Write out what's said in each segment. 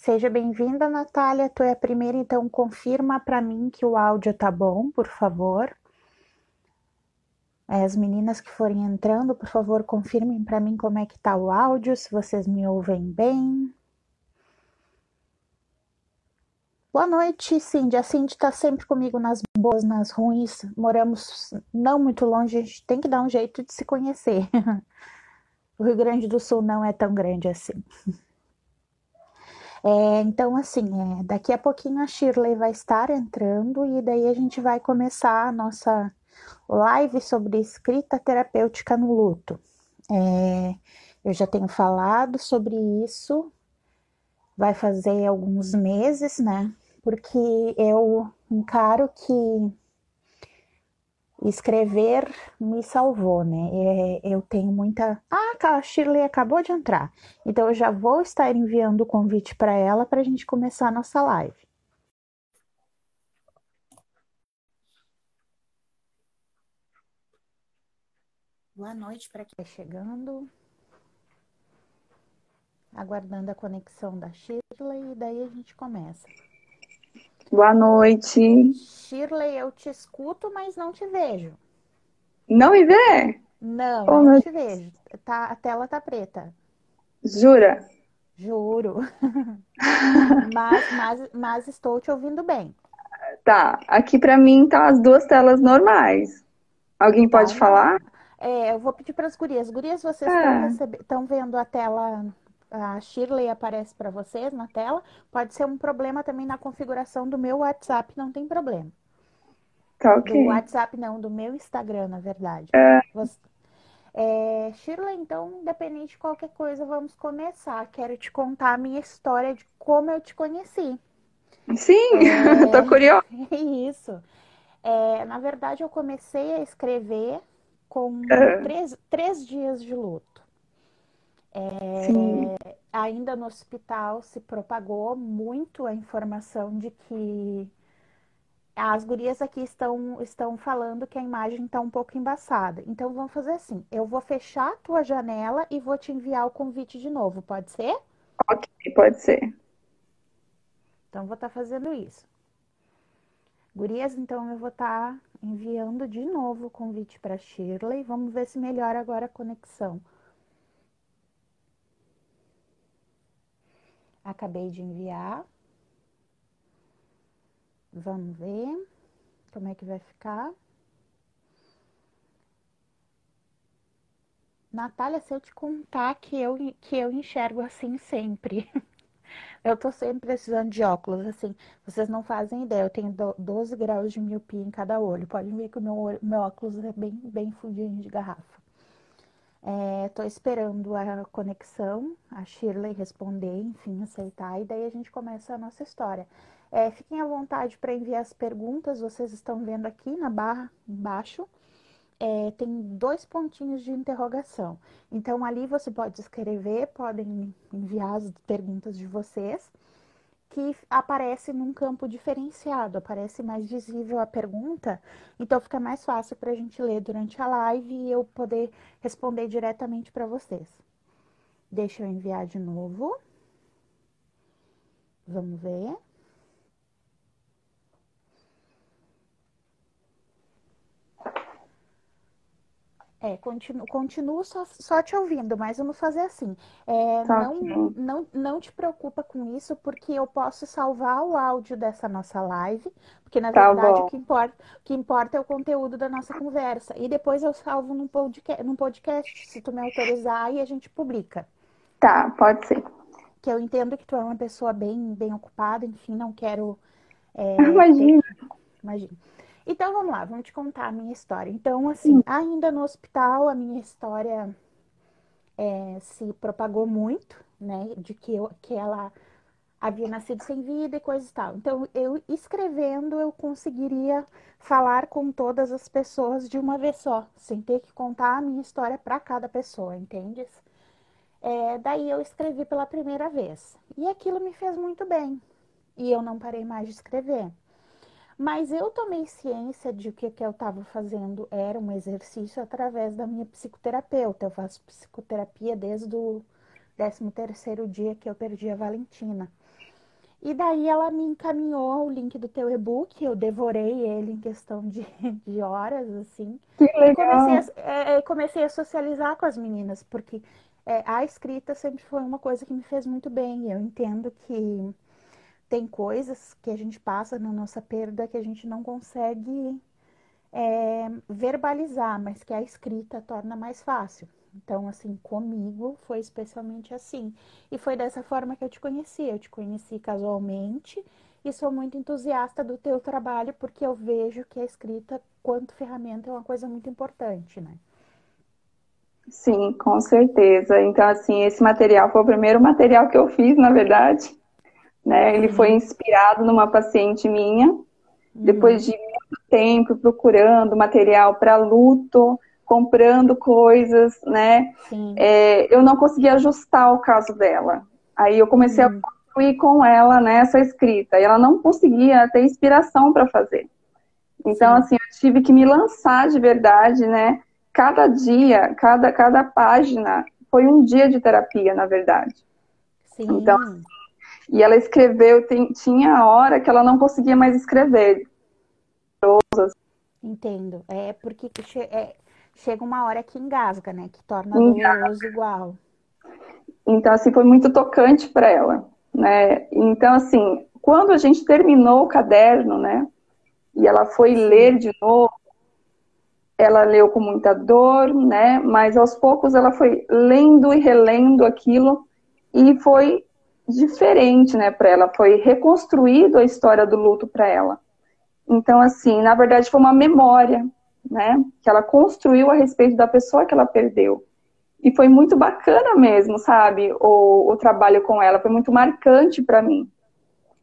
Seja bem-vinda, Natália. Tu é a primeira, então confirma para mim que o áudio tá bom, por favor. As meninas que forem entrando, por favor, confirmem para mim como é que tá o áudio, se vocês me ouvem bem. Boa noite, Cindy. A Cindy está sempre comigo nas boas, nas ruins. Moramos não muito longe, a gente tem que dar um jeito de se conhecer. o Rio Grande do Sul não é tão grande assim. É, então, assim, é, daqui a pouquinho a Shirley vai estar entrando e daí a gente vai começar a nossa live sobre escrita terapêutica no luto. É, eu já tenho falado sobre isso, vai fazer alguns meses, né? Porque eu encaro que escrever me salvou, né? É, eu tenho muita. Ah, a Shirley acabou de entrar. Então eu já vou estar enviando o convite para ela para a gente começar a nossa live. Boa noite para quem está chegando. Aguardando a conexão da Shirley e daí a gente começa. Boa noite. Shirley, eu te escuto, mas não te vejo. Não me vê? Não, oh, não te vejo. Tá, a tela tá preta. Jura? Juro. mas, mas, mas estou te ouvindo bem. Tá, aqui para mim tá as duas telas normais. Alguém tá. pode falar? É, eu vou pedir para as gurias. Gurias, vocês estão é. vendo a tela a Shirley aparece para vocês na tela, pode ser um problema também na configuração do meu WhatsApp, não tem problema. Tá ok. Do WhatsApp não, do meu Instagram, na verdade. É... Você... É, Shirley, então, independente de qualquer coisa, vamos começar. Quero te contar a minha história de como eu te conheci. Sim, é... tô curiosa. Isso. É, na verdade, eu comecei a escrever com três, três dias de luto. É, ainda no hospital se propagou muito a informação de que as gurias aqui estão, estão falando que a imagem está um pouco embaçada. Então vamos fazer assim: eu vou fechar a tua janela e vou te enviar o convite de novo, pode ser? Ok, pode ser. Então vou estar tá fazendo isso. Gurias, então eu vou estar tá enviando de novo o convite para Shirley. Vamos ver se melhora agora a conexão. Acabei de enviar. Vamos ver como é que vai ficar. Natália, se eu te contar que eu, que eu enxergo assim sempre. eu tô sempre precisando de óculos, assim. Vocês não fazem ideia, eu tenho 12 graus de miopia em cada olho. Podem ver que o meu, meu óculos é bem, bem fundinho de garrafa. Estou é, esperando a conexão, a Shirley responder, enfim, aceitar, e daí a gente começa a nossa história. É, fiquem à vontade para enviar as perguntas, vocês estão vendo aqui na barra embaixo. É, tem dois pontinhos de interrogação. Então, ali você pode escrever, podem enviar as perguntas de vocês que aparece num campo diferenciado, aparece mais visível a pergunta, então fica mais fácil para a gente ler durante a live e eu poder responder diretamente para vocês. Deixa eu enviar de novo. Vamos ver. É, continuo, continuo só, só te ouvindo, mas vamos fazer assim. É, tá não, não, não te preocupa com isso, porque eu posso salvar o áudio dessa nossa live, porque na tá verdade o que, importa, o que importa é o conteúdo da nossa conversa. E depois eu salvo num podcast, num podcast, se tu me autorizar, e a gente publica. Tá, pode ser. Que eu entendo que tu é uma pessoa bem, bem ocupada, enfim, não quero. É, imagina. Ter... Imagina. Então vamos lá, vamos te contar a minha história. Então, assim, ainda no hospital, a minha história é, se propagou muito, né? De que, eu, que ela havia nascido sem vida e coisas e tal. Então, eu escrevendo, eu conseguiria falar com todas as pessoas de uma vez só, sem ter que contar a minha história para cada pessoa, entende? É, daí eu escrevi pela primeira vez. E aquilo me fez muito bem. E eu não parei mais de escrever. Mas eu tomei ciência de que o que eu estava fazendo era um exercício através da minha psicoterapeuta. Eu faço psicoterapia desde o 13 terceiro dia que eu perdi a Valentina. E daí ela me encaminhou o link do teu e-book, eu devorei ele em questão de, de horas, assim. Que legal! E comecei a, é, é, comecei a socializar com as meninas, porque é, a escrita sempre foi uma coisa que me fez muito bem. Eu entendo que tem coisas que a gente passa na nossa perda que a gente não consegue é, verbalizar, mas que a escrita torna mais fácil. Então, assim, comigo foi especialmente assim. E foi dessa forma que eu te conheci. Eu te conheci casualmente e sou muito entusiasta do teu trabalho porque eu vejo que a escrita, quanto ferramenta, é uma coisa muito importante, né? Sim, com certeza. Então, assim, esse material foi o primeiro material que eu fiz, na verdade. Né? Ele foi inspirado numa paciente minha. Uhum. Depois de muito tempo procurando material para luto, comprando coisas, né? É, eu não conseguia ajustar o caso dela. Aí eu comecei uhum. a construir com ela nessa né, escrita. E ela não conseguia ter inspiração para fazer. Então, Sim. assim, eu tive que me lançar de verdade, né? Cada dia, cada, cada página foi um dia de terapia, na verdade. Sim. Então, e ela escreveu, tem, tinha a hora que ela não conseguia mais escrever. Entendo. É porque é, chega uma hora que engasga, né? Que torna doloroso igual. Então, assim, foi muito tocante para ela, né? Então, assim, quando a gente terminou o caderno, né? E ela foi ler de novo, ela leu com muita dor, né? Mas aos poucos ela foi lendo e relendo aquilo e foi diferente, né, para ela. Foi reconstruído a história do luto para ela. Então, assim, na verdade foi uma memória, né? Que ela construiu a respeito da pessoa que ela perdeu. E foi muito bacana mesmo, sabe? O, o trabalho com ela foi muito marcante para mim.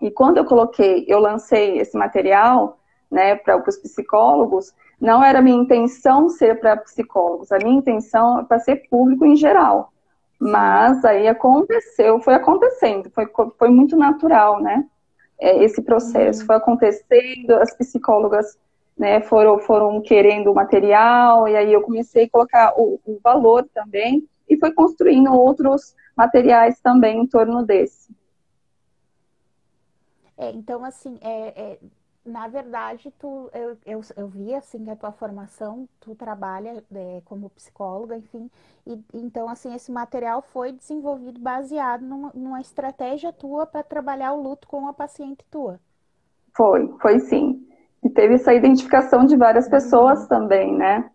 E quando eu coloquei, eu lancei esse material, né, para os psicólogos, não era minha intenção ser para psicólogos, a minha intenção é para ser público em geral. Mas aí aconteceu, foi acontecendo, foi, foi muito natural, né? É, esse processo foi acontecendo, as psicólogas né, foram, foram querendo o material, e aí eu comecei a colocar o, o valor também, e foi construindo outros materiais também em torno desse. É, então, assim, é, é, na verdade, tu, eu, eu, eu vi, assim, que a tua formação, tu trabalha é, como psicóloga, enfim, e, então, assim, esse material foi desenvolvido baseado numa, numa estratégia tua para trabalhar o luto com a paciente tua. Foi, foi sim. E teve essa identificação de várias pessoas uhum. também, né?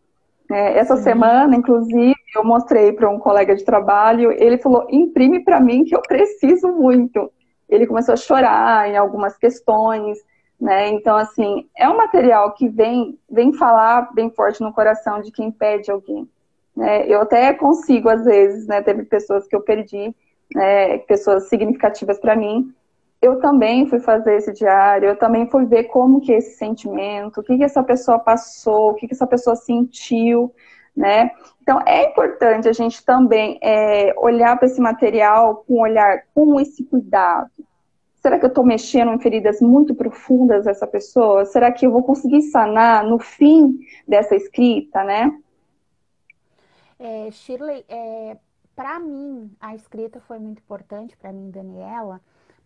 É, essa Sim. semana, inclusive, eu mostrei para um colega de trabalho, ele falou: imprime para mim que eu preciso muito. Ele começou a chorar em algumas questões, né? Então, assim, é um material que vem, vem falar bem forte no coração de quem perde alguém. Né? Eu até consigo, às vezes, né? Teve pessoas que eu perdi, né? pessoas significativas para mim, eu também fui fazer esse diário, eu também fui ver como que é esse sentimento, o que, que essa pessoa passou, o que, que essa pessoa sentiu, né? Então é importante a gente também é, olhar para esse material com olhar com esse cuidado. Será que eu estou mexendo em feridas muito profundas dessa pessoa? Será que eu vou conseguir sanar no fim dessa escrita, né? É, Shirley, é, para mim a escrita foi muito importante para mim, Daniela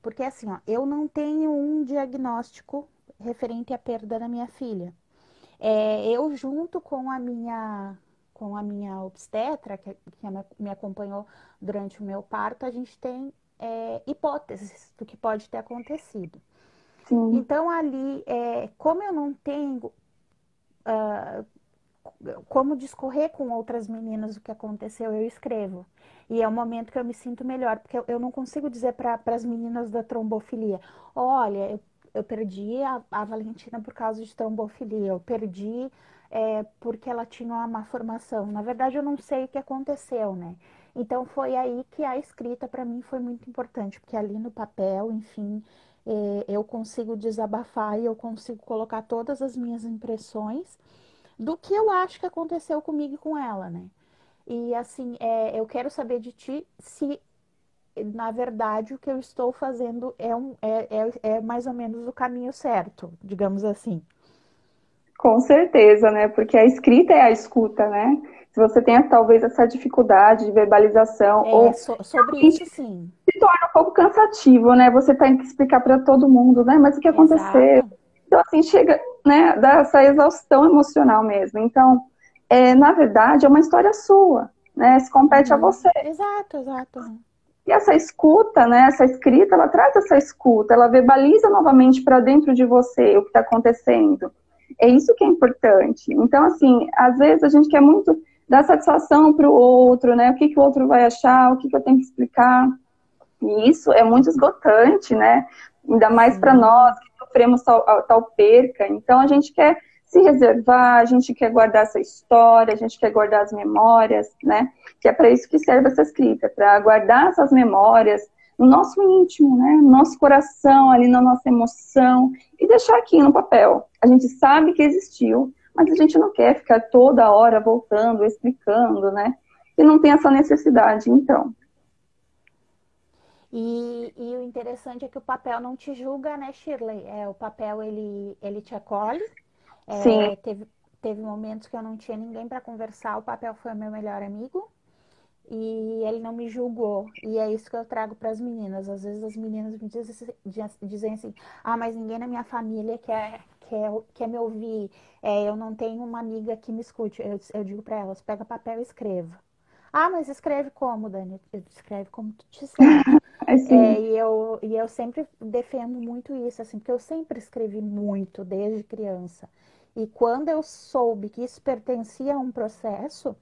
porque assim, ó, eu não tenho um diagnóstico referente à perda da minha filha. É, eu junto com a minha com a minha obstetra, que, que me acompanhou durante o meu parto, a gente tem é, hipóteses do que pode ter acontecido. Sim. Então, ali, é, como eu não tenho uh, como discorrer com outras meninas o que aconteceu, eu escrevo. E é o momento que eu me sinto melhor, porque eu, eu não consigo dizer para as meninas da trombofilia: olha, eu, eu perdi a, a, Valentina por causa de trombofilia, eu perdi é, porque ela tinha uma má formação. Na verdade, eu não sei o que aconteceu, né? Então, foi aí que a escrita para mim foi muito importante, porque ali no papel, enfim, é, eu consigo desabafar e eu consigo colocar todas as minhas impressões do que eu acho que aconteceu comigo e com ela, né? E assim, é, eu quero saber de ti se, na verdade, o que eu estou fazendo é, um, é, é, é mais ou menos o caminho certo, digamos assim. Com certeza, né? Porque a escrita é a escuta, né? Se você tem talvez essa dificuldade de verbalização é, ou so, sobre isso sim. se torna um pouco cansativo, né? Você tem que explicar para todo mundo, né? Mas o que aconteceu? Exato. Então, assim, chega, né, dá essa exaustão emocional mesmo. Então, é, na verdade, é uma história sua, né? Se compete uhum. a você. Exato, exato. E essa escuta, né, essa escrita, ela traz essa escuta, ela verbaliza novamente para dentro de você o que está acontecendo. É isso que é importante. Então, assim, às vezes a gente quer muito dar satisfação para o outro, né? O que, que o outro vai achar, o que, que eu tenho que explicar. E isso é muito esgotante, né? Ainda mais para nós que sofremos tal, tal perca. Então, a gente quer se reservar, a gente quer guardar essa história, a gente quer guardar as memórias, né? Que é para isso que serve essa escrita, para guardar essas memórias no nosso íntimo, né? No nosso coração, ali na nossa emoção e deixar aqui no papel. A gente sabe que existiu, mas a gente não quer ficar toda hora voltando, explicando, né? E não tem essa necessidade, então. E, e, o interessante é que o papel não te julga, né, Shirley? É, o papel ele, ele te acolhe, é, Sim. Teve, teve momentos que eu não tinha ninguém para conversar, o papel foi o meu melhor amigo e ele não me julgou. E é isso que eu trago para as meninas. Às vezes as meninas me dizem, dizem assim: ah, mas ninguém na minha família quer, quer, quer me ouvir, é, eu não tenho uma amiga que me escute. Eu, eu digo para elas: pega papel e escreva. Ah, mas escreve como, Dani? Escreve como tu te sente. é, e, eu, e eu sempre defendo muito isso, assim, porque eu sempre escrevi muito desde criança. E quando eu soube que isso pertencia a um processo,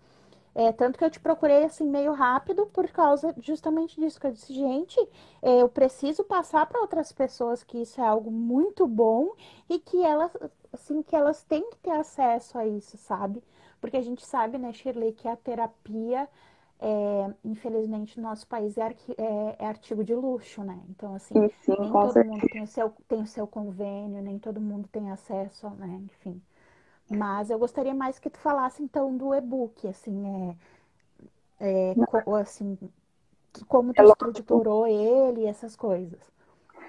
é, tanto que eu te procurei assim meio rápido por causa justamente disso, que eu disse, gente, é, eu preciso passar para outras pessoas que isso é algo muito bom e que elas, assim, que elas têm que ter acesso a isso, sabe? Porque a gente sabe, né, Shirley, que a terapia, é, infelizmente, no nosso país é, é, é, artigo de luxo, né? Então, assim, sim, sim, nem todo certeza. mundo tem o, seu, tem o seu convênio, nem todo mundo tem acesso, né? Enfim. Mas eu gostaria mais que tu falasse então do e-book, assim, é, é co, assim, como tu é estruturou ele, essas coisas.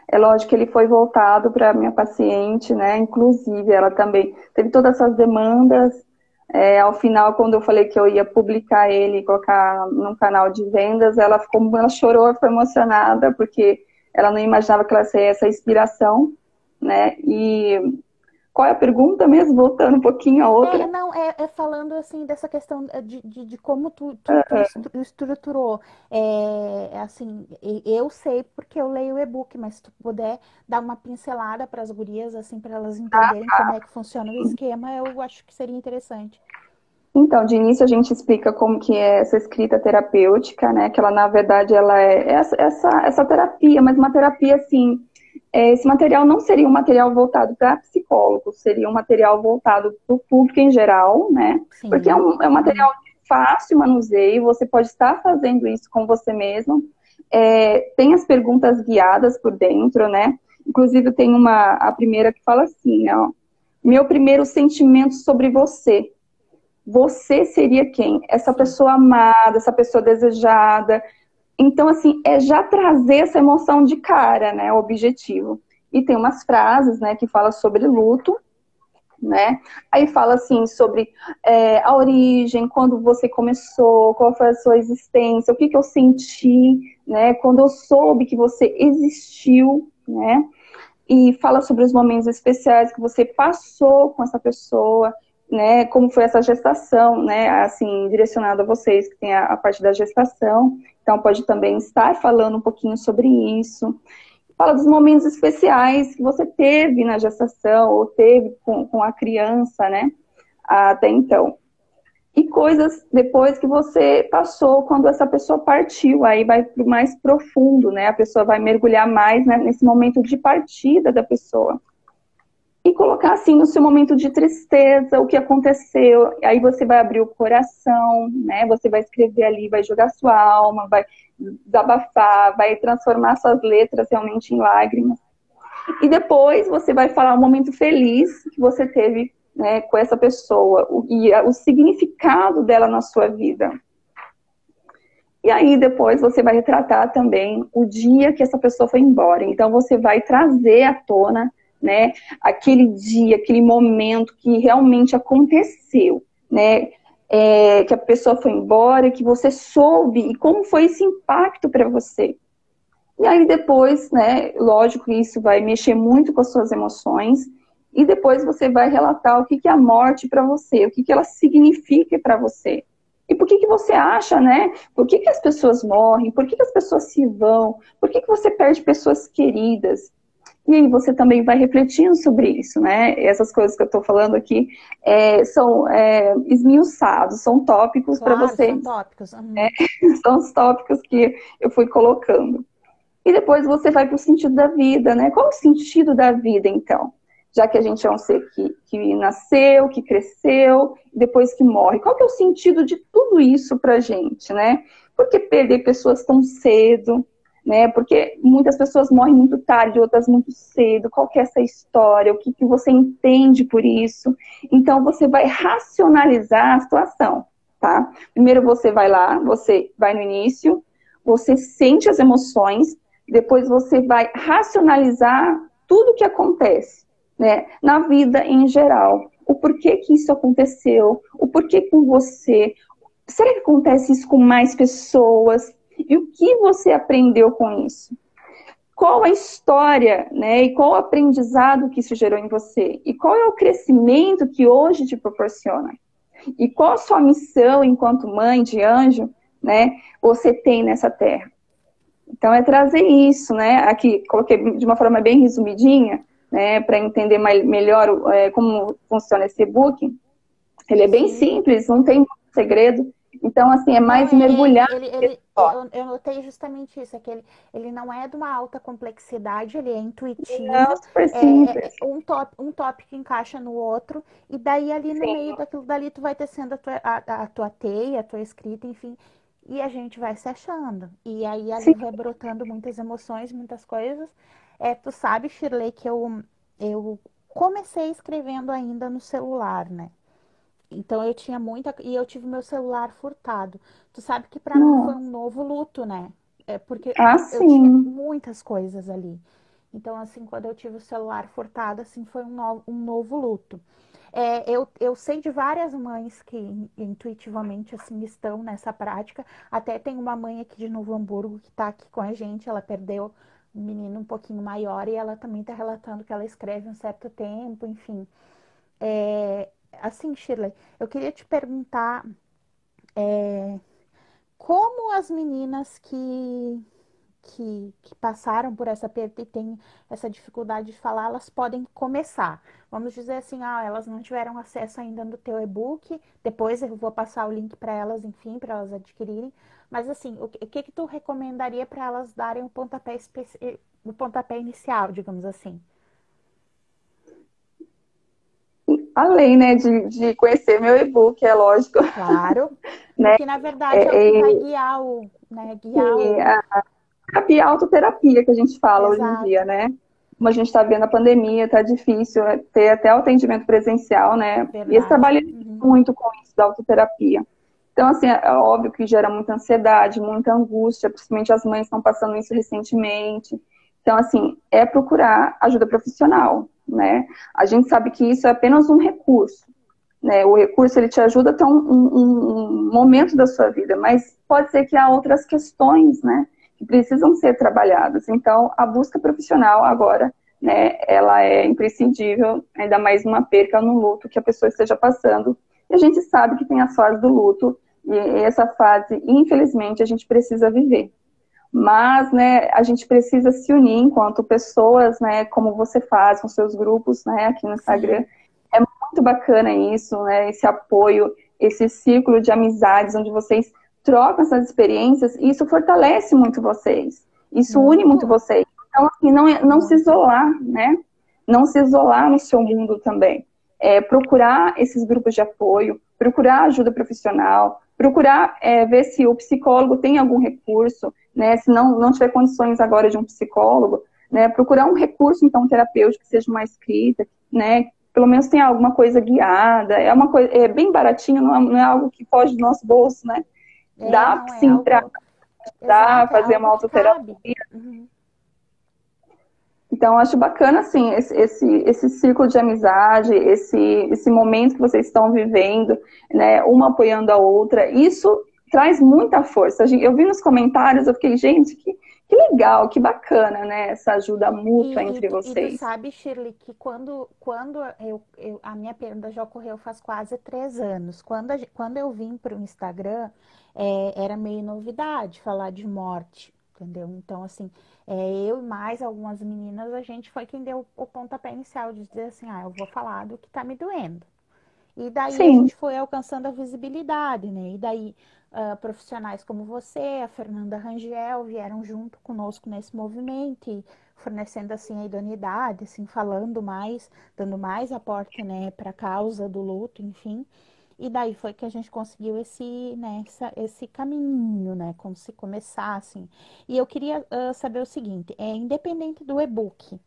É lógico que ele foi voltado para minha paciente, né? Inclusive, ela também teve todas essas demandas. É, ao final, quando eu falei que eu ia publicar ele, colocar num canal de vendas, ela ficou, ela chorou, foi emocionada porque ela não imaginava que ela seria essa inspiração, né? E qual é a pergunta mesmo? Voltando um pouquinho a outra. É, não, é, é falando assim dessa questão de, de, de como tu, tu, tu é. estruturou. É, assim, eu sei porque eu leio o e-book, mas se tu puder dar uma pincelada para as gurias, assim, para elas entenderem ah, como é que funciona o esquema, eu acho que seria interessante. Então, de início a gente explica como que é essa escrita terapêutica, né? Que ela, na verdade, ela é essa, essa, essa terapia, mas uma terapia, assim, é, esse material não seria um material voltado para psicólogos, seria um material voltado para o público em geral, né? Sim. Porque é um, é um material fácil manuseio, você pode estar fazendo isso com você mesmo. É, tem as perguntas guiadas por dentro, né? Inclusive tem uma, a primeira que fala assim, ó, meu primeiro sentimento sobre você. Você seria quem? Essa pessoa amada, essa pessoa desejada, então, assim, é já trazer essa emoção de cara, né? O objetivo. E tem umas frases, né, que fala sobre luto, né? Aí fala assim sobre é, a origem, quando você começou, qual foi a sua existência, o que, que eu senti, né? Quando eu soube que você existiu, né? E fala sobre os momentos especiais que você passou com essa pessoa, né? Como foi essa gestação, né? Assim, direcionado a vocês que tem a, a parte da gestação. Então, pode também estar falando um pouquinho sobre isso. Fala dos momentos especiais que você teve na gestação ou teve com, com a criança, né? Até então. E coisas depois que você passou quando essa pessoa partiu, aí vai para o mais profundo, né? A pessoa vai mergulhar mais né, nesse momento de partida da pessoa e colocar assim no seu momento de tristeza, o que aconteceu. Aí você vai abrir o coração, né? Você vai escrever ali, vai jogar sua alma, vai desabafar, vai transformar suas letras realmente em lágrimas. E depois você vai falar um momento feliz que você teve né, com essa pessoa o, e o significado dela na sua vida. E aí depois você vai retratar também o dia que essa pessoa foi embora. Então você vai trazer à tona né? Aquele dia, aquele momento que realmente aconteceu, né? É, que a pessoa foi embora, que você soube e como foi esse impacto para você. E aí depois, né, lógico que isso vai mexer muito com as suas emoções, e depois você vai relatar o que, que é a morte para você, o que, que ela significa para você. E por que, que você acha, né? Por que, que as pessoas morrem? Por que, que as pessoas se vão? Por que, que você perde pessoas queridas? E aí você também vai refletindo sobre isso, né? Essas coisas que eu estou falando aqui é, são é, esmiuçados, são tópicos claro, para você. São tópicos. Uhum. É, são os tópicos que eu fui colocando. E depois você vai para o sentido da vida, né? Qual o sentido da vida, então? Já que a gente é um ser que, que nasceu, que cresceu, depois que morre. Qual que é o sentido de tudo isso para a gente, né? Por que perder pessoas tão cedo? Né? Porque muitas pessoas morrem muito tarde, outras muito cedo. Qual que é essa história? O que, que você entende por isso? Então você vai racionalizar a situação, tá? Primeiro você vai lá, você vai no início, você sente as emoções, depois você vai racionalizar tudo o que acontece, né, na vida em geral. O porquê que isso aconteceu, o porquê com você. Será que acontece isso com mais pessoas? E o que você aprendeu com isso? Qual a história, né? E qual o aprendizado que isso gerou em você? E qual é o crescimento que hoje te proporciona? E qual a sua missão enquanto mãe de anjo, né? Você tem nessa terra? Então, é trazer isso, né? Aqui, coloquei de uma forma bem resumidinha, né? Para entender mais, melhor é, como funciona esse e-book. Ele é bem simples, não tem segredo. Então, assim, é mais não, mergulhar. Ele, ele, eu, eu, notei justamente isso, é que ele, ele não é de uma alta complexidade, ele é intuitivo. Não, super é, simples. É, um, top, um tópico encaixa no outro, e daí ali no Sim. meio daquilo dali tu vai tecendo a tua, a, a tua teia, a tua escrita, enfim e a gente vai se achando. E aí ali Sim. vai brotando muitas emoções, muitas coisas. É, tu sabe, Shirley, que eu, eu comecei escrevendo ainda no celular, né? Então eu tinha muita. E eu tive meu celular furtado. Tu sabe que para mim foi um novo luto, né? É porque ah, eu tinha muitas coisas ali. Então, assim, quando eu tive o celular furtado, assim, foi um novo, um novo luto. É, eu, eu sei de várias mães que intuitivamente assim estão nessa prática. Até tem uma mãe aqui de Novo Hamburgo que está aqui com a gente. Ela perdeu um menino um pouquinho maior e ela também está relatando que ela escreve um certo tempo, enfim. É, assim, Shirley, eu queria te perguntar é, como as meninas que que, que, passaram por essa perda e têm essa dificuldade de falar, elas podem começar. Vamos dizer assim, ah, elas não tiveram acesso ainda no teu e-book, depois eu vou passar o link para elas, enfim, para elas adquirirem. Mas assim, o que, o que, que tu recomendaria para elas darem o pontapé, o pontapé inicial, digamos assim? Além, né, de, de conhecer meu e-book, é lógico. Claro. né? Porque na verdade é, é o que vai guiar o, né, guiar o... A, terapia, autoterapia que a gente fala Exato. hoje em dia, né? Como a gente está vendo a pandemia, tá difícil é, ter até o atendimento presencial, né? Verdade. E esse trabalho uhum. muito com isso da autoterapia. Então, assim, é óbvio que gera muita ansiedade, muita angústia, principalmente as mães estão passando isso recentemente. Então, assim, é procurar ajuda profissional, né? A gente sabe que isso é apenas um recurso, né? O recurso, ele te ajuda até um, um, um momento da sua vida, mas pode ser que há outras questões, né? que precisam ser trabalhadas. Então, a busca profissional agora, né, ela é imprescindível, ainda mais uma perca no luto que a pessoa esteja passando. E a gente sabe que tem a fase do luto, e essa fase, infelizmente, a gente precisa viver. Mas, né, a gente precisa se unir enquanto pessoas, né, como você faz com seus grupos, né, aqui no Instagram. Sim. É muito bacana isso, né, esse apoio, esse círculo de amizades onde vocês trocam essas experiências e isso fortalece muito vocês. Isso une muito vocês. Então, assim, não, é, não se isolar, né? Não se isolar no seu mundo também. É, procurar esses grupos de apoio, procurar ajuda profissional, procurar é, ver se o psicólogo tem algum recurso, né? Se não, não tiver condições agora de um psicólogo, né? Procurar um recurso, então, terapêutico que seja uma escrita, né? Pelo menos tenha alguma coisa guiada. É uma coisa, é bem baratinho, não é, não é algo que foge do nosso bolso, né? É, Dá sim é para é fazer uma autoterapia. Uhum. Então, acho bacana, assim, esse, esse, esse círculo de amizade, esse, esse momento que vocês estão vivendo, né, uma apoiando a outra. Isso traz muita força. Eu vi nos comentários, eu fiquei, gente, que, que legal, que bacana, né? Essa ajuda mútua E, entre tu, e tu vocês. sabe, Shirley, que quando, quando eu, eu- a minha perda já ocorreu faz quase três anos. Quando, a quando eu vim para o Instagram, é, era meio novidade falar de morte, entendeu? Então, assim, é, eu e mais algumas meninas, a gente foi quem deu o pontapé inicial de dizer assim, ah, eu vou falar do que tá me doendo. E daí a Sim, gente foi alcançando a visibilidade, né? E daí ah, profissionais como você, a Fernanda Rangel, vieram junto conosco nesse movimento e fornecendo assim a idoneidade, assim, falando mais, dando mais aporte, né, para a causa do luto, enfim. E daí foi que a gente conseguiu esse, né, essa- esse caminho, né, como se começar assim. E eu queria ah, saber o seguinte, é independente do e-book,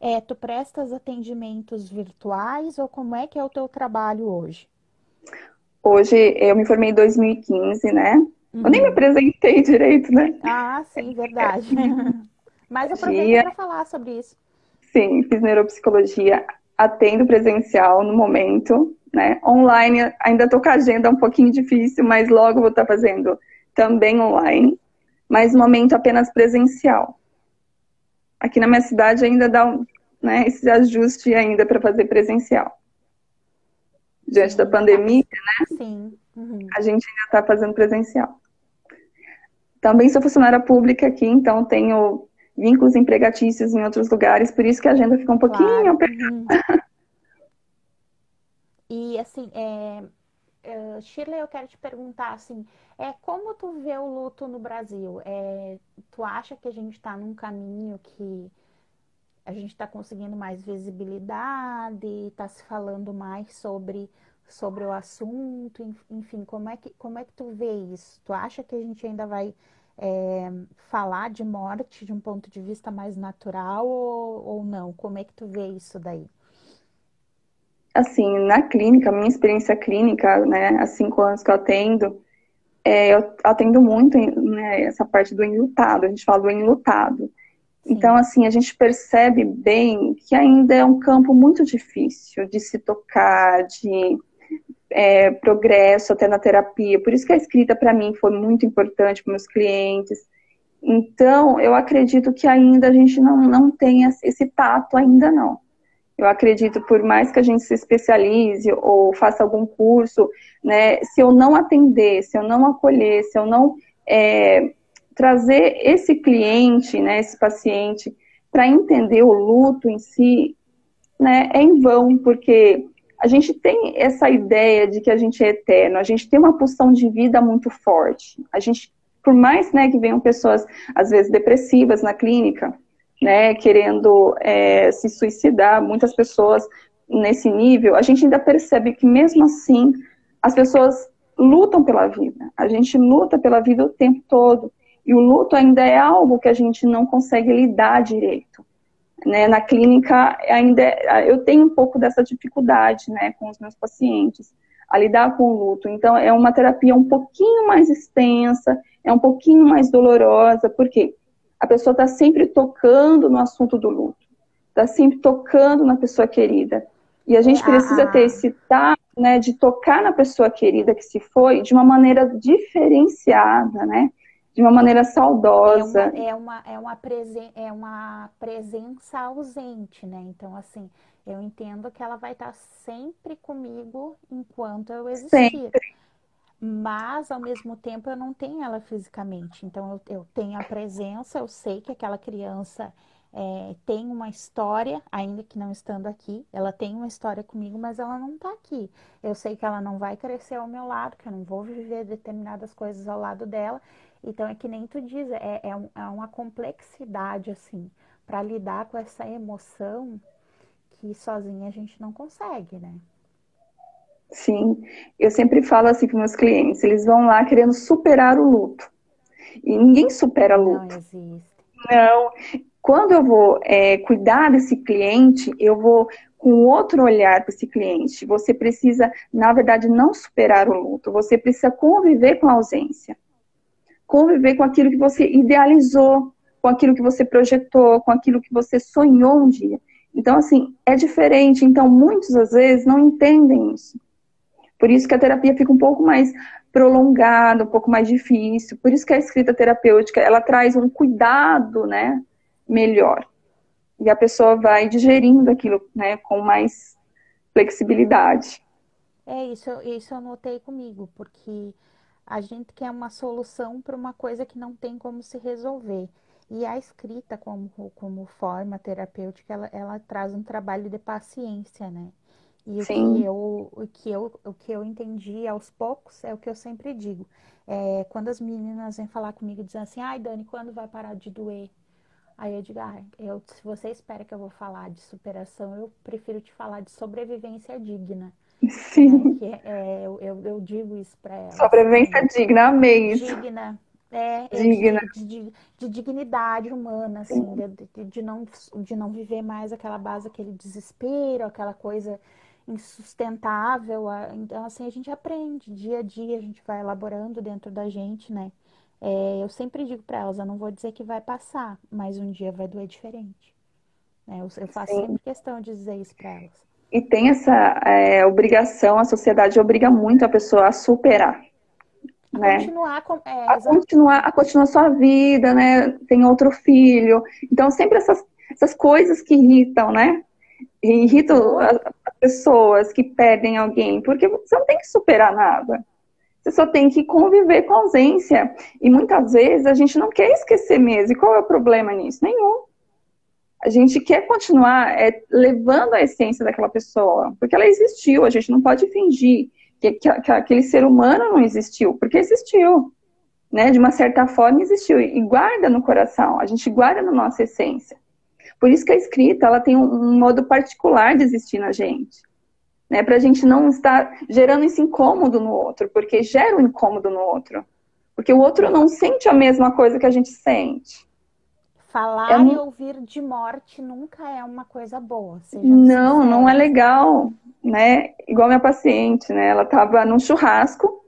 é, tu prestas atendimentos virtuais ou como é que é o teu trabalho hoje? Hoje eu me formei em 2015, né? Eu nem me Uhum. apresentei direito, né? Ah, sim, verdade. Mas aproveita para falar sobre isso. sim, fiz neuropsicologia, atendo presencial no momento, né? Online, ainda estou com a agenda um pouquinho difícil, mas logo vou estar fazendo também online, mas no momento apenas presencial. Aqui na minha cidade ainda dá um, né, esse ajuste ainda para fazer presencial. Diante da pandemia, Sim. Uhum. a gente ainda está fazendo presencial. Também sou funcionária pública aqui, então tenho vínculos empregatícios em outros lugares, por isso que a agenda fica um pouquinho Claro. apertada. Uhum. E assim, é, é, Shirley, eu quero te perguntar assim, é como tu vê o luto no Brasil? É, tu acha que a gente está num caminho que a gente está conseguindo mais visibilidade, está se falando mais sobre, sobre o assunto, enf- enfim, como é que, como é que tu vê isso? Tu acha que a gente ainda vai é, falar de morte de um ponto de vista mais natural ou, ou não? Como é que tu vê isso daí? Assim, na clínica, minha experiência clínica, né, há cinco anos que eu atendo, é, eu atendo muito, né, essa parte do enlutado, a gente fala do enlutado. Então, Sim, assim, a gente percebe bem que ainda é um campo muito difícil de se tocar, de é, progresso até na terapia. Por isso que a escrita, para mim, foi muito importante para meus clientes. Então, eu acredito que ainda a gente não, não tem esse tato, ainda não. Eu acredito, por mais que a gente se especialize ou faça algum curso, né, se eu não atender, se eu não acolher, se eu não é, trazer esse cliente, né, esse paciente, para entender o luto em si, né, é em vão, porque a gente tem essa ideia de que a gente é eterno, a gente tem uma pulsão de vida muito forte. A gente, por mais né, que venham pessoas, às vezes, depressivas na clínica, né, querendo é, se suicidar, muitas pessoas nesse nível, a gente ainda percebe que mesmo assim as pessoas lutam pela vida. A gente luta pela vida o tempo todo. E o luto ainda é algo que a gente não consegue lidar direito. Né? Na clínica ainda é, eu tenho um pouco dessa dificuldade, né, com os meus pacientes a lidar com o luto. Então é uma terapia um pouquinho mais extensa, é um pouquinho mais dolorosa, porque a pessoa está sempre tocando no assunto do luto, está sempre tocando na pessoa querida. E a gente É, precisa ter a- esse tato, né, de tocar na pessoa querida que se foi de uma maneira diferenciada, né, de uma maneira é uma, saudosa. é uma, é uma, presen, é uma presença ausente, né? Então, assim, eu entendo que ela vai estar sempre comigo enquanto eu Sempre. existir. Mas, ao mesmo tempo, eu não tenho ela fisicamente. Então, eu, eu tenho a presença, eu sei que aquela criança é, tem uma história, ainda que não estando aqui. Ela tem uma história comigo, mas ela não está aqui. Eu sei que ela não vai crescer ao meu lado, que eu não vou viver determinadas coisas ao lado dela. Então, é que nem tu diz, é, é, um- é uma complexidade, assim, para lidar com essa emoção que sozinha a gente não consegue, né? Sim, eu sempre falo assim para meus clientes, eles vão lá querendo superar o luto. E ninguém supera Não luto. existe. Não. Quando eu vou é, cuidar desse cliente, eu vou com outro olhar para esse cliente. Você precisa, na verdade, não superar o luto, você precisa conviver com a ausência. Conviver com aquilo que você idealizou, com aquilo que você projetou, com aquilo que você sonhou um dia. Então, assim, é diferente. Então, muitos, às vezes, não entendem isso. Por isso que a terapia fica um pouco mais prolongado, um pouco mais difícil. Por isso que a escrita terapêutica, ela traz um cuidado, né, melhor. E a pessoa vai digerindo aquilo, né, com mais flexibilidade. É, isso, isso eu notei comigo, porque a gente quer uma solução para uma coisa que não tem como se resolver. E a escrita como, como forma terapêutica, ela, ela traz um trabalho de paciência, né? E o que, eu, o, que eu, o que eu entendi aos poucos é o que eu sempre digo. É, quando as meninas vêm falar comigo dizendo assim, ai Dani, quando vai parar de doer? Aí eu digo, ah, eu, se você espera que eu vou falar de superação, eu prefiro te falar de sobrevivência digna. Sim. Né? Que é, eu, eu, eu, digo isso para ela. Sobrevivência assim, digna, amei isso. Digna. É, digna. De, de, de, dignidade humana, assim, de, de, não, de não viver mais aquela base, aquele desespero, aquela coisa insustentável. Então, assim, a gente aprende dia a dia, a gente vai elaborando dentro da gente, né? É, eu sempre digo para elas, eu não vou dizer que vai passar, mas um dia vai doer diferente. Né? Eu, eu faço Sim. sempre questão de dizer isso para elas. E tem essa é, obrigação, a sociedade obriga muito a pessoa a superar. A né? continuar, com, é, a continuar a continuar sua vida, né? Tem outro filho. Então, sempre essas, essas coisas que irritam, né? irritam as pessoas que perdem alguém, porque você não tem que superar nada. Você só tem que conviver com a ausência. E muitas vezes a gente não quer esquecer mesmo. E qual é o problema nisso? Nenhum. A gente quer continuar é, levando a essência daquela pessoa, porque ela existiu. A gente não pode fingir que, que, que aquele ser humano não existiu, porque existiu. Né? De uma certa forma existiu. E guarda no coração. A gente guarda na nossa essência. Por isso que a escrita ela tem um, um modo particular de existir na gente. Né, para a gente não estar gerando esse incômodo no outro, porque gera um incômodo no outro. Porque o outro não sente a mesma coisa que a gente sente. Falar é e ouvir de morte nunca é uma coisa boa. não, não é legal, né? Igual minha paciente, né? Ela estava num churrasco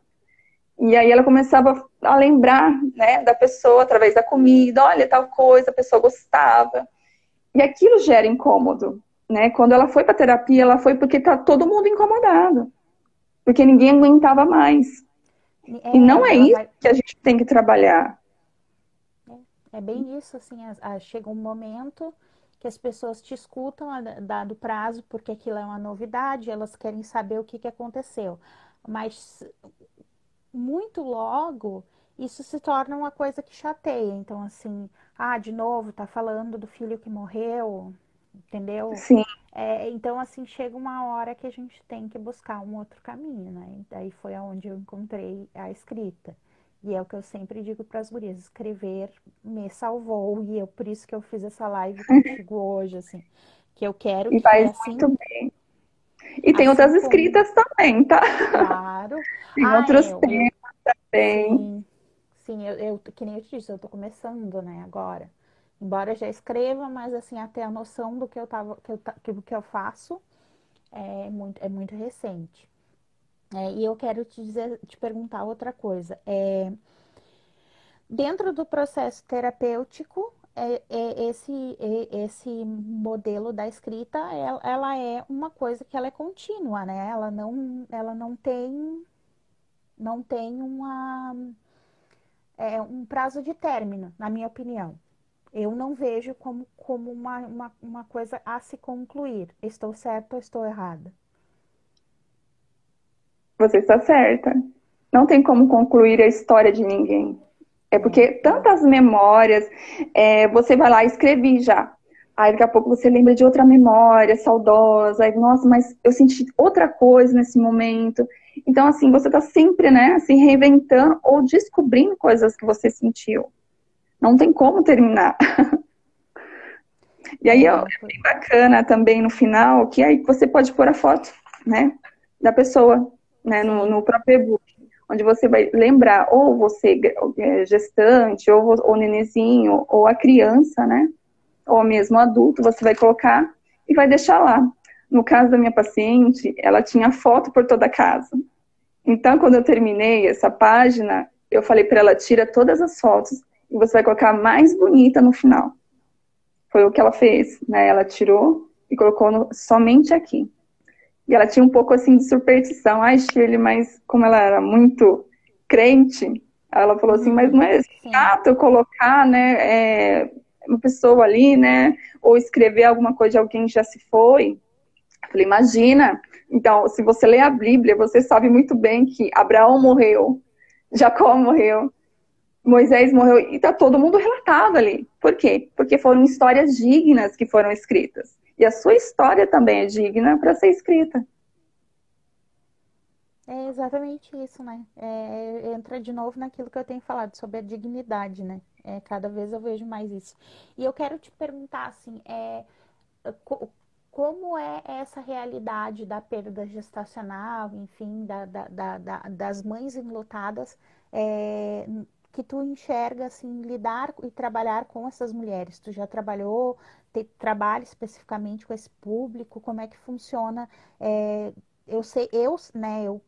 e aí ela começava a lembrar, né, da pessoa através da comida. Olha, tal coisa, a pessoa gostava. E aquilo gera incômodo, né? Quando ela foi para terapia, ela foi porque tá todo mundo incomodado, porque ninguém aguentava mais. É, e não é isso vai... que a gente tem que trabalhar. É, é bem isso, assim, chega um momento que as pessoas te escutam dado prazo, porque aquilo é uma novidade, elas querem saber o que, que aconteceu. Mas muito logo isso se torna uma coisa que chateia. Então, assim, ah, de novo, tá falando do filho que morreu, entendeu? Sim. É, então, assim, chega uma hora que a gente tem que buscar um outro caminho, né? E daí foi aonde eu encontrei a escrita. E é o que eu sempre digo para as gurias, escrever me salvou, e é por isso que eu fiz essa live contigo hoje, assim, que eu quero e que faz assim, muito bem. E tem assim outras como... escritas também, tá? Claro. tem ah, outros é, temas eu... também. Sim. Sim, eu, eu, que nem eu te disse, eu tô começando, né, agora. Embora eu já escreva, mas assim, até a noção do que eu tava, que eu, que eu faço é muito, é muito recente. É, e eu quero te dizer, te perguntar outra coisa. É, dentro do processo terapêutico, é, é esse, é, esse modelo da escrita, ela, ela, é uma coisa que ela é contínua, né? Ela não, ela não tem, não tem uma é, um prazo de término, na minha opinião. Eu não vejo como, como uma, uma, uma coisa a se concluir. Estou certa ou estou errada? Você está certa. Não tem como concluir a história de ninguém. É porque tantas memórias, é, você vai lá e escrevi já. Aí daqui a pouco você lembra de outra memória saudosa. Aí, nossa, mas eu senti outra coisa nesse momento. Então, assim, você está sempre, né, se reinventando ou descobrindo coisas que você sentiu. Não tem como terminar. e aí é, é bem bacana também no final, que aí você pode pôr a foto, né, da pessoa, né, no, no próprio e-book, onde você vai lembrar ou você é, gestante, ou o nenezinho, ou a criança, né, ou mesmo adulto, você vai colocar e vai deixar lá. No caso da minha paciente, ela tinha foto por toda a casa. Então, quando eu terminei essa página, eu falei para ela: tira todas as fotos e você vai colocar a mais bonita no final. Foi o que ela fez, né? Ela tirou e colocou no, somente aqui. E ela tinha um pouco assim de superstição. Ai, Shirley, mas como ela era muito crente. Ela falou assim, mas não é chato eu colocar, né, é, uma pessoa ali, né, ou escrever alguma coisa de alguém que já se foi. Eu falei, imagina. Então, se você lê a Bíblia, você sabe muito bem que Abraão morreu, Jacó morreu, Moisés morreu, e tá todo mundo relatado ali. Por quê? Porque foram histórias dignas que foram escritas. E a sua história também é digna para ser escrita. É exatamente isso, né? É, entra de novo naquilo que eu tenho falado sobre a dignidade, né? É, cada vez eu vejo mais isso. E eu quero te perguntar, assim, é, como é essa realidade da perda gestacional, enfim, da, da, da, das mães enlutadas, é, que tu enxerga, assim, lidar e trabalhar com essas mulheres? Tu já trabalhou, te, trabalha especificamente com esse público? Como é que funciona? É, eu sei, eu, né, eu,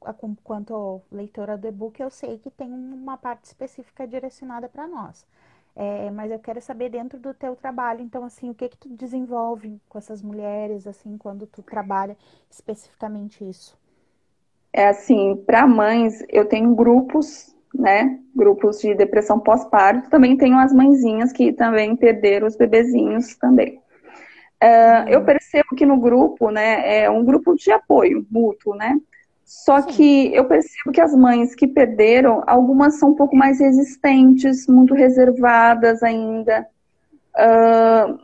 quanto leitora do e-book, eu sei que tem uma parte específica direcionada para nós. É, mas eu quero saber dentro do teu trabalho, então, assim, o que que tu desenvolve com essas mulheres, assim, quando tu trabalha especificamente isso? É assim, para mães, eu tenho grupos, né, grupos de depressão pós-parto, também tenho as mãezinhas que também perderam os bebezinhos também. Uh, eu percebo que no grupo, né, é um grupo de apoio mútuo, né? Só Sim. que eu percebo que as mães que perderam, algumas são um pouco mais resistentes, muito reservadas ainda. Uh,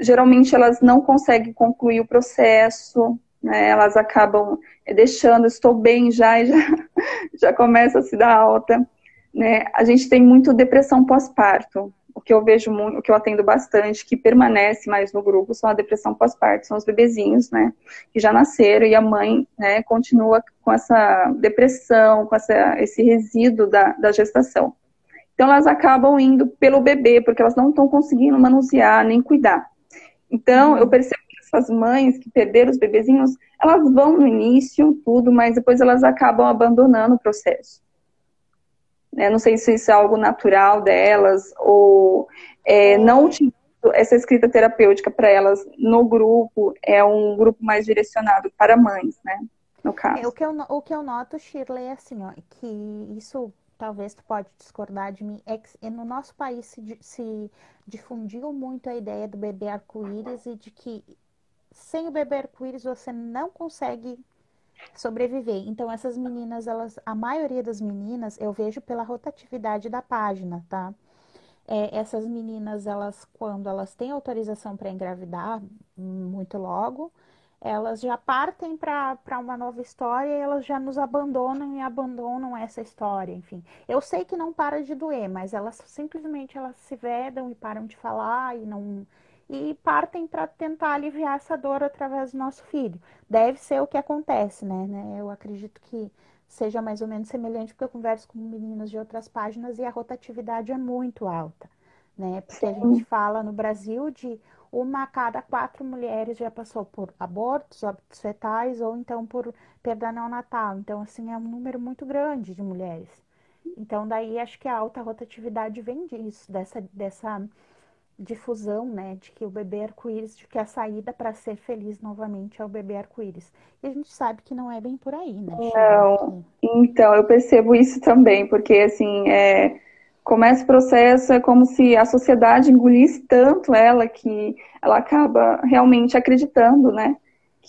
geralmente elas não conseguem concluir o processo, né? Elas acabam deixando, estou bem já e já, já começa a se dar alta. Né? A gente tem muito depressão pós-parto o que eu vejo muito, o que eu atendo bastante, que permanece mais no grupo, são a depressão pós-parto, são os bebezinhos, né, que já nasceram e a mãe, né, continua com essa depressão, com essa, esse resíduo da, da gestação. Então elas acabam indo pelo bebê, porque elas não estão conseguindo manusear nem cuidar. Então eu percebo que essas mães que perderam os bebezinhos, elas vão no início, tudo, mas depois elas acabam abandonando o processo. Né? Não sei se isso é algo natural delas ou é, não utilizando essa escrita terapêutica para elas no grupo, é um grupo mais direcionado para mães, né? No caso. É, o, que eu, o que eu noto, Shirley, é assim, ó, que isso talvez tu pode discordar de mim, é que no nosso país se, se difundiu muito a ideia do bebê arco-íris e de que sem o bebê arco-íris você não consegue sobreviver. Então, essas meninas, elas, a maioria das meninas, eu vejo pela rotatividade da página, tá? É, essas meninas, elas, quando elas têm autorização para engravidar, muito logo, elas já partem para uma nova história e elas já nos abandonam e abandonam essa história, enfim. Eu sei que não para de doer, mas elas simplesmente elas se vedam e param de falar e não e partem para tentar aliviar essa dor através do nosso filho. Deve ser o que acontece, né? né? Eu acredito que seja mais ou menos semelhante, porque eu converso com meninas de outras páginas e a rotatividade é muito alta, né? Porque a gente fala no Brasil de uma a cada quatro mulheres já passou por abortos, óbitos fetais ou então por perda neonatal. Então, assim, é um número muito grande de mulheres. Então, daí acho que a alta rotatividade vem disso, dessa, dessa difusão, né, de que o bebê arco-íris, de que a saída para ser feliz novamente é o bebê arco-íris. E a gente sabe que não é bem por aí, né? Não. Então, eu percebo isso também, porque assim, é, começa o processo, é como se a sociedade engolisse tanto ela que ela acaba realmente acreditando, né?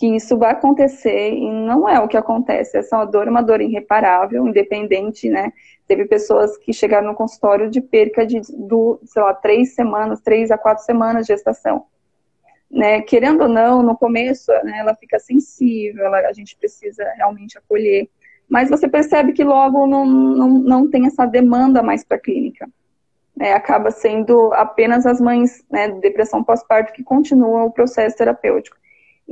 Que isso vai acontecer e não é o que acontece. Essa é uma dor, uma dor irreparável, independente, né? Teve pessoas que chegaram no consultório de perca de, do, sei lá, três semanas, três a quatro semanas de gestação. Né? Querendo ou não, no começo, né, ela fica sensível, ela, a gente precisa realmente acolher. Mas você percebe que logo não, não, não tem essa demanda mais para a clínica. Né? Acaba sendo apenas as mães né, de depressão pós-parto que continuam o processo terapêutico.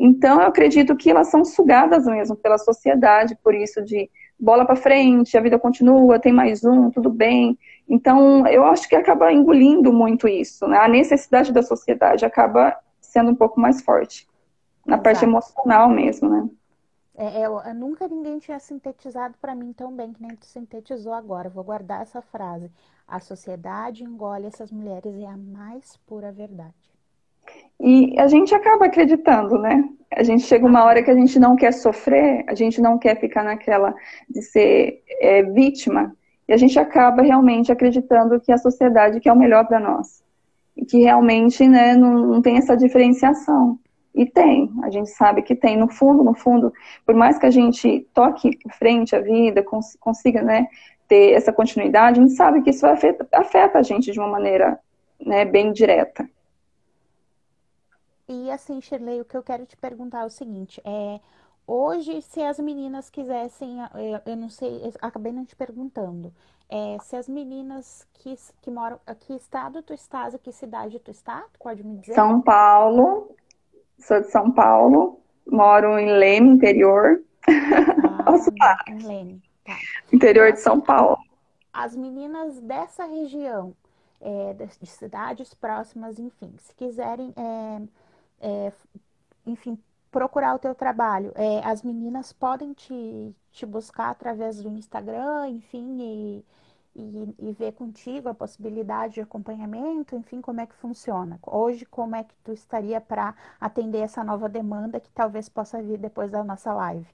Então, eu acredito que elas são sugadas mesmo pela sociedade, por isso de bola para frente, a vida continua, tem mais um, tudo bem. Então, eu acho que acaba engolindo muito isso, né? A necessidade da sociedade acaba sendo um pouco mais forte na Exato. parte emocional mesmo, né? É, eu, eu, nunca ninguém tinha sintetizado para mim tão bem que nem tu sintetizou agora. Vou guardar essa frase. A sociedade engole essas mulheres é a mais pura verdade. E a gente acaba acreditando, né? A gente chega uma hora que a gente não quer sofrer, a gente não quer ficar naquela de ser é, vítima. E a gente acaba realmente acreditando que a sociedade quer o melhor para nós. E que realmente né, não, não tem essa diferenciação. E tem, a gente sabe que tem. No fundo, no fundo, por mais que a gente toque frente à vida, cons consiga né, ter essa continuidade, a gente sabe que isso afeta, afeta a gente de uma maneira né, bem direta. E assim, Shirley, o que eu quero te perguntar é o seguinte, é hoje, se as meninas quisessem, eu não sei, acabei não te perguntando, é, se as meninas que, que moram, que estado tu estás, que cidade tu está, tu pode me dizer? São Paulo, sou de São Paulo, moro em Leme, interior. Ah, em Leme. Tá. Interior de São Paulo. As meninas dessa região, é, de cidades próximas, enfim, se quiserem é, é, enfim, procurar o teu trabalho. É, as meninas podem te, te buscar através do Instagram, enfim, e, e, e, ver contigo a possibilidade de acompanhamento, enfim, como é que funciona. Hoje, como é que tu estaria para atender essa nova demanda que talvez possa vir depois da nossa live?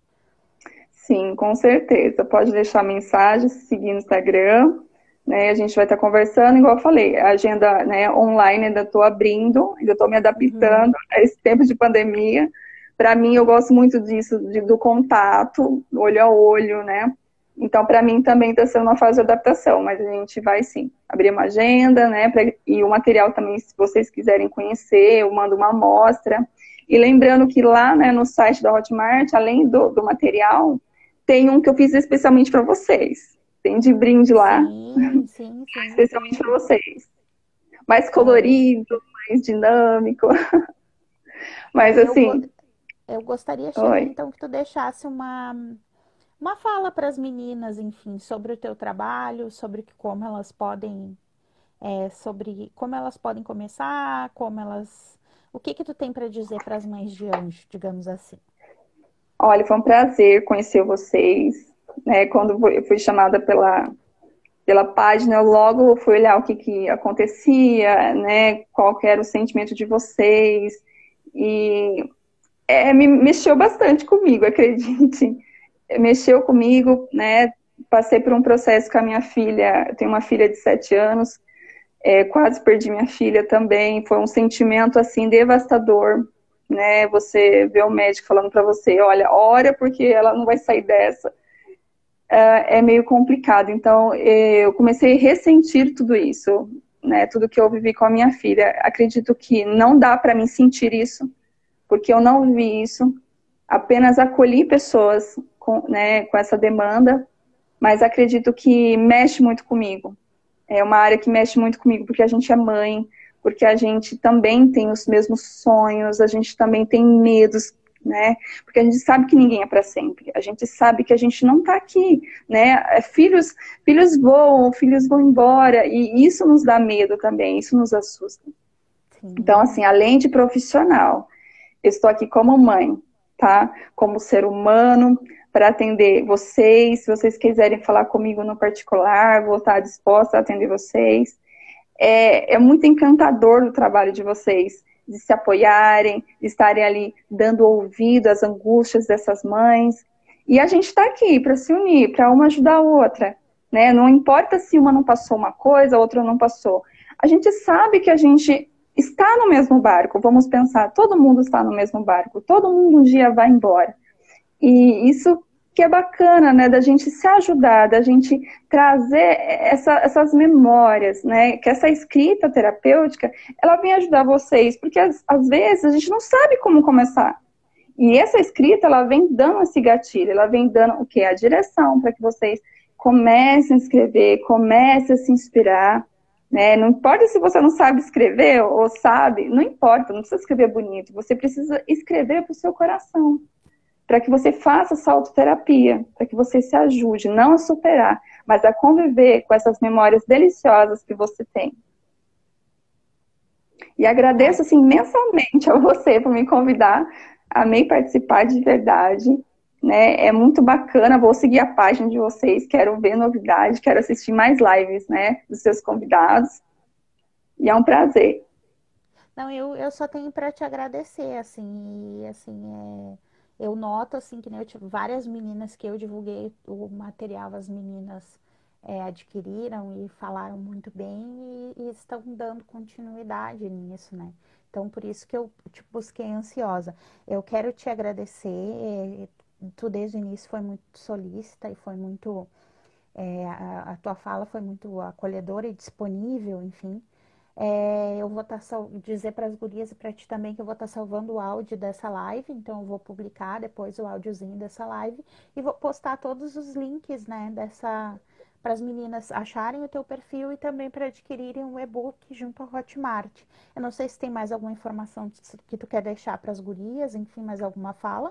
Sim, com certeza. Pode deixar mensagem, seguir no Instagram, né? A gente vai estar conversando, igual eu falei, a agenda né, online ainda estou abrindo, ainda estou me adaptando uhum. a esse tempo de pandemia. Para mim, eu gosto muito disso, de, do contato, olho a olho, né? Então, para mim também está sendo uma fase de adaptação, mas a gente vai sim abrir uma agenda, né? Pra, e o material também, se vocês quiserem conhecer, eu mando uma amostra. E lembrando que lá né, no site da Hotmart, além do, do material, tem um que eu fiz especialmente para vocês tem de brinde lá. Sim, sim, sim. Especialmente para vocês. Mais colorido, mais dinâmico. Mas eu, assim. Eu gostaria, então, que tu deixasse uma, uma fala para as meninas, enfim, sobre o teu trabalho, sobre como elas podem. É, sobre como elas podem começar, como elas. O que que tu tem para dizer para as mães de anjo, digamos assim? Olha, foi um prazer conhecer vocês né, quando eu fui chamada pela, pela página, eu logo fui olhar o que, que acontecia, né, qual era o sentimento de vocês, e é, me mexeu bastante comigo, acredite. Mexeu comigo, né, passei por um processo com a minha filha, eu tenho uma filha de sete anos, é, quase perdi minha filha também, foi um sentimento, assim, devastador, né, você vê o médico falando para você, olha, ora porque ela não vai sair dessa, é meio complicado. Então, eu comecei a ressentir tudo isso, né? Tudo que eu vivi com a minha filha. Acredito que não dá para mim sentir isso, porque eu não vivi isso. Apenas acolhi pessoas com, né, com essa demanda, mas acredito que mexe muito comigo. É uma área que mexe muito comigo, porque a gente é mãe, porque a gente também tem os mesmos sonhos, a gente também tem medos né? Porque a gente sabe que ninguém é para sempre. A gente sabe que a gente não está aqui, né? É, filhos, filhos voam, filhos vão embora e isso nos dá medo também, isso nos assusta. Sim. Então, assim, além de profissional, eu estou aqui como mãe, tá? Como ser humano para atender vocês. Se vocês quiserem falar comigo no particular, vou estar disposta a atender vocês. É, é muito encantador o trabalho de vocês de se apoiarem, de estarem ali dando ouvido às angústias dessas mães. E a gente está aqui para se unir, para uma ajudar a outra. Né? Não importa se uma não passou uma coisa, a outra não passou. A gente sabe que a gente está no mesmo barco. Vamos pensar, todo mundo está no mesmo barco, todo mundo um dia vai embora. E isso que é bacana, né, da gente se ajudar, da gente trazer essa, essas memórias, né, que essa escrita terapêutica, ela vem ajudar vocês, porque às, às vezes a gente não sabe como começar. E essa escrita, ela vem dando esse gatilho, ela vem dando o que? A direção para que vocês comecem a escrever, comecem a se inspirar, né? Não importa se você não sabe escrever ou sabe, não importa, não precisa escrever bonito, você precisa escrever para o seu coração para que você faça essa autoterapia, para que você se ajude não a superar, mas a conviver com essas memórias deliciosas que você tem. E agradeço assim, imensamente a você por me convidar. Amei participar de verdade. Né? É muito bacana. Vou seguir a página de vocês. Quero ver novidade, quero assistir mais lives né, dos seus convidados. E é um prazer. Não, eu, eu só tenho para te agradecer, assim, e, assim, é eu noto assim que né, eu tive várias meninas que eu divulguei o material, as meninas é, adquiriram e falaram muito bem e, e, estão dando continuidade nisso, né? Então, por isso que eu te busquei ansiosa. Eu quero te agradecer. É, tu, desde o início, foi muito solícita e foi muito. É, a, a, tua fala foi muito acolhedora e disponível, enfim. É, eu vou estar tá dizer para as gurias e para ti também que eu vou estar tá salvando o áudio dessa live, então eu vou publicar depois o áudiozinho dessa live e vou postar todos os links, né, dessa para as meninas acharem o teu perfil e também para adquirirem um e-book junto ao Hotmart. Eu não sei se tem mais alguma informação que tu quer deixar para as gurias, enfim, mais alguma fala.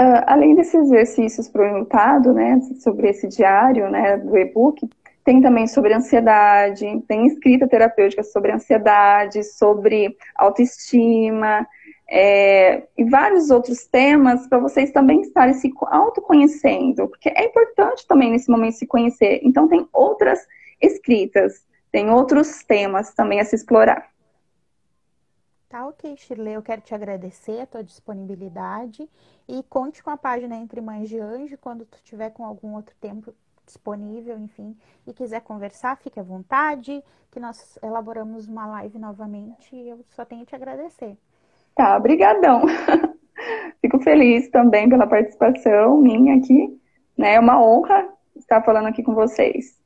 Uh, além desses exercícios para o né, sobre esse diário, né, do e-book, tem também sobre ansiedade, tem escrita terapêutica sobre ansiedade, sobre autoestima, é, e vários outros temas para vocês também estarem se autoconhecendo, porque é importante também nesse momento se conhecer. Então, tem outras escritas, tem outros temas também a se explorar. Tá ok, Shirley. Eu quero te agradecer a tua disponibilidade e conte com a página Entre Mães de Anjo quando tu tiver com algum outro tempo disponível, enfim, e quiser conversar, fique à vontade, que nós elaboramos uma live novamente e eu só tenho te agradecer. Tá, brigadão. Fico feliz também pela participação minha aqui. Né? É uma honra estar falando aqui com vocês.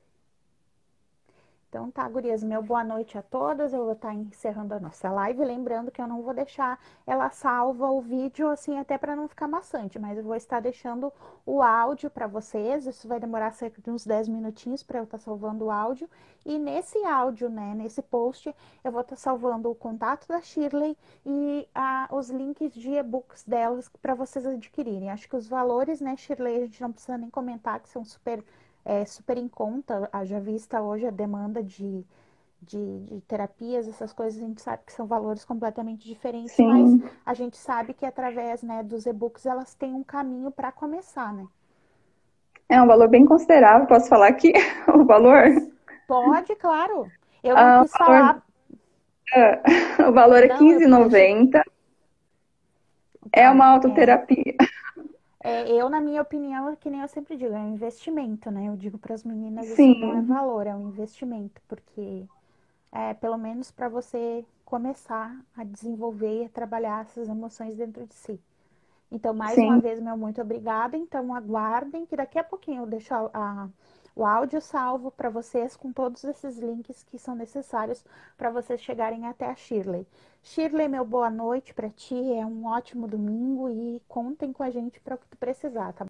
Então tá, gurias, meu boa noite a todas. Eu vou estar encerrando a nossa live, lembrando que eu não vou deixar ela salva o vídeo assim até para não ficar maçante, mas eu vou estar deixando o áudio para vocês. Isso vai demorar cerca de uns 10 minutinhos para eu estar salvando o áudio. E nesse áudio, né, nesse post, eu vou estar salvando o contato da Shirley e a, os links de e-books delas para vocês adquirirem. Acho que os valores, né, Shirley, a gente não precisa nem comentar que são super é, super em conta, já vista hoje a demanda de, de, de, terapias, essas coisas, a gente sabe que são valores completamente diferentes, Sim. mas a gente sabe que através né, dos e-books elas têm um caminho para começar, né? É um valor bem considerável, posso falar aqui o valor? Pode, claro. Eu não ah, quis valor... falar. É, o valor é R$15,90. É uma autoterapia. É. É, eu, na minha opinião, que nem eu sempre digo, é um investimento, né? Eu digo para as meninas, Sim. isso não é valor, é um investimento, porque é pelo menos para você começar a desenvolver e a trabalhar essas emoções dentro de si. Então, mais Sim. uma vez, meu muito obrigada. Então, aguardem que daqui a pouquinho eu deixo a, a o áudio salvo para vocês com todos esses links que são necessários para vocês chegarem até a Shirley. Shirley, meu boa noite para ti, é um ótimo domingo e contem com a gente para o que tu precisar, tá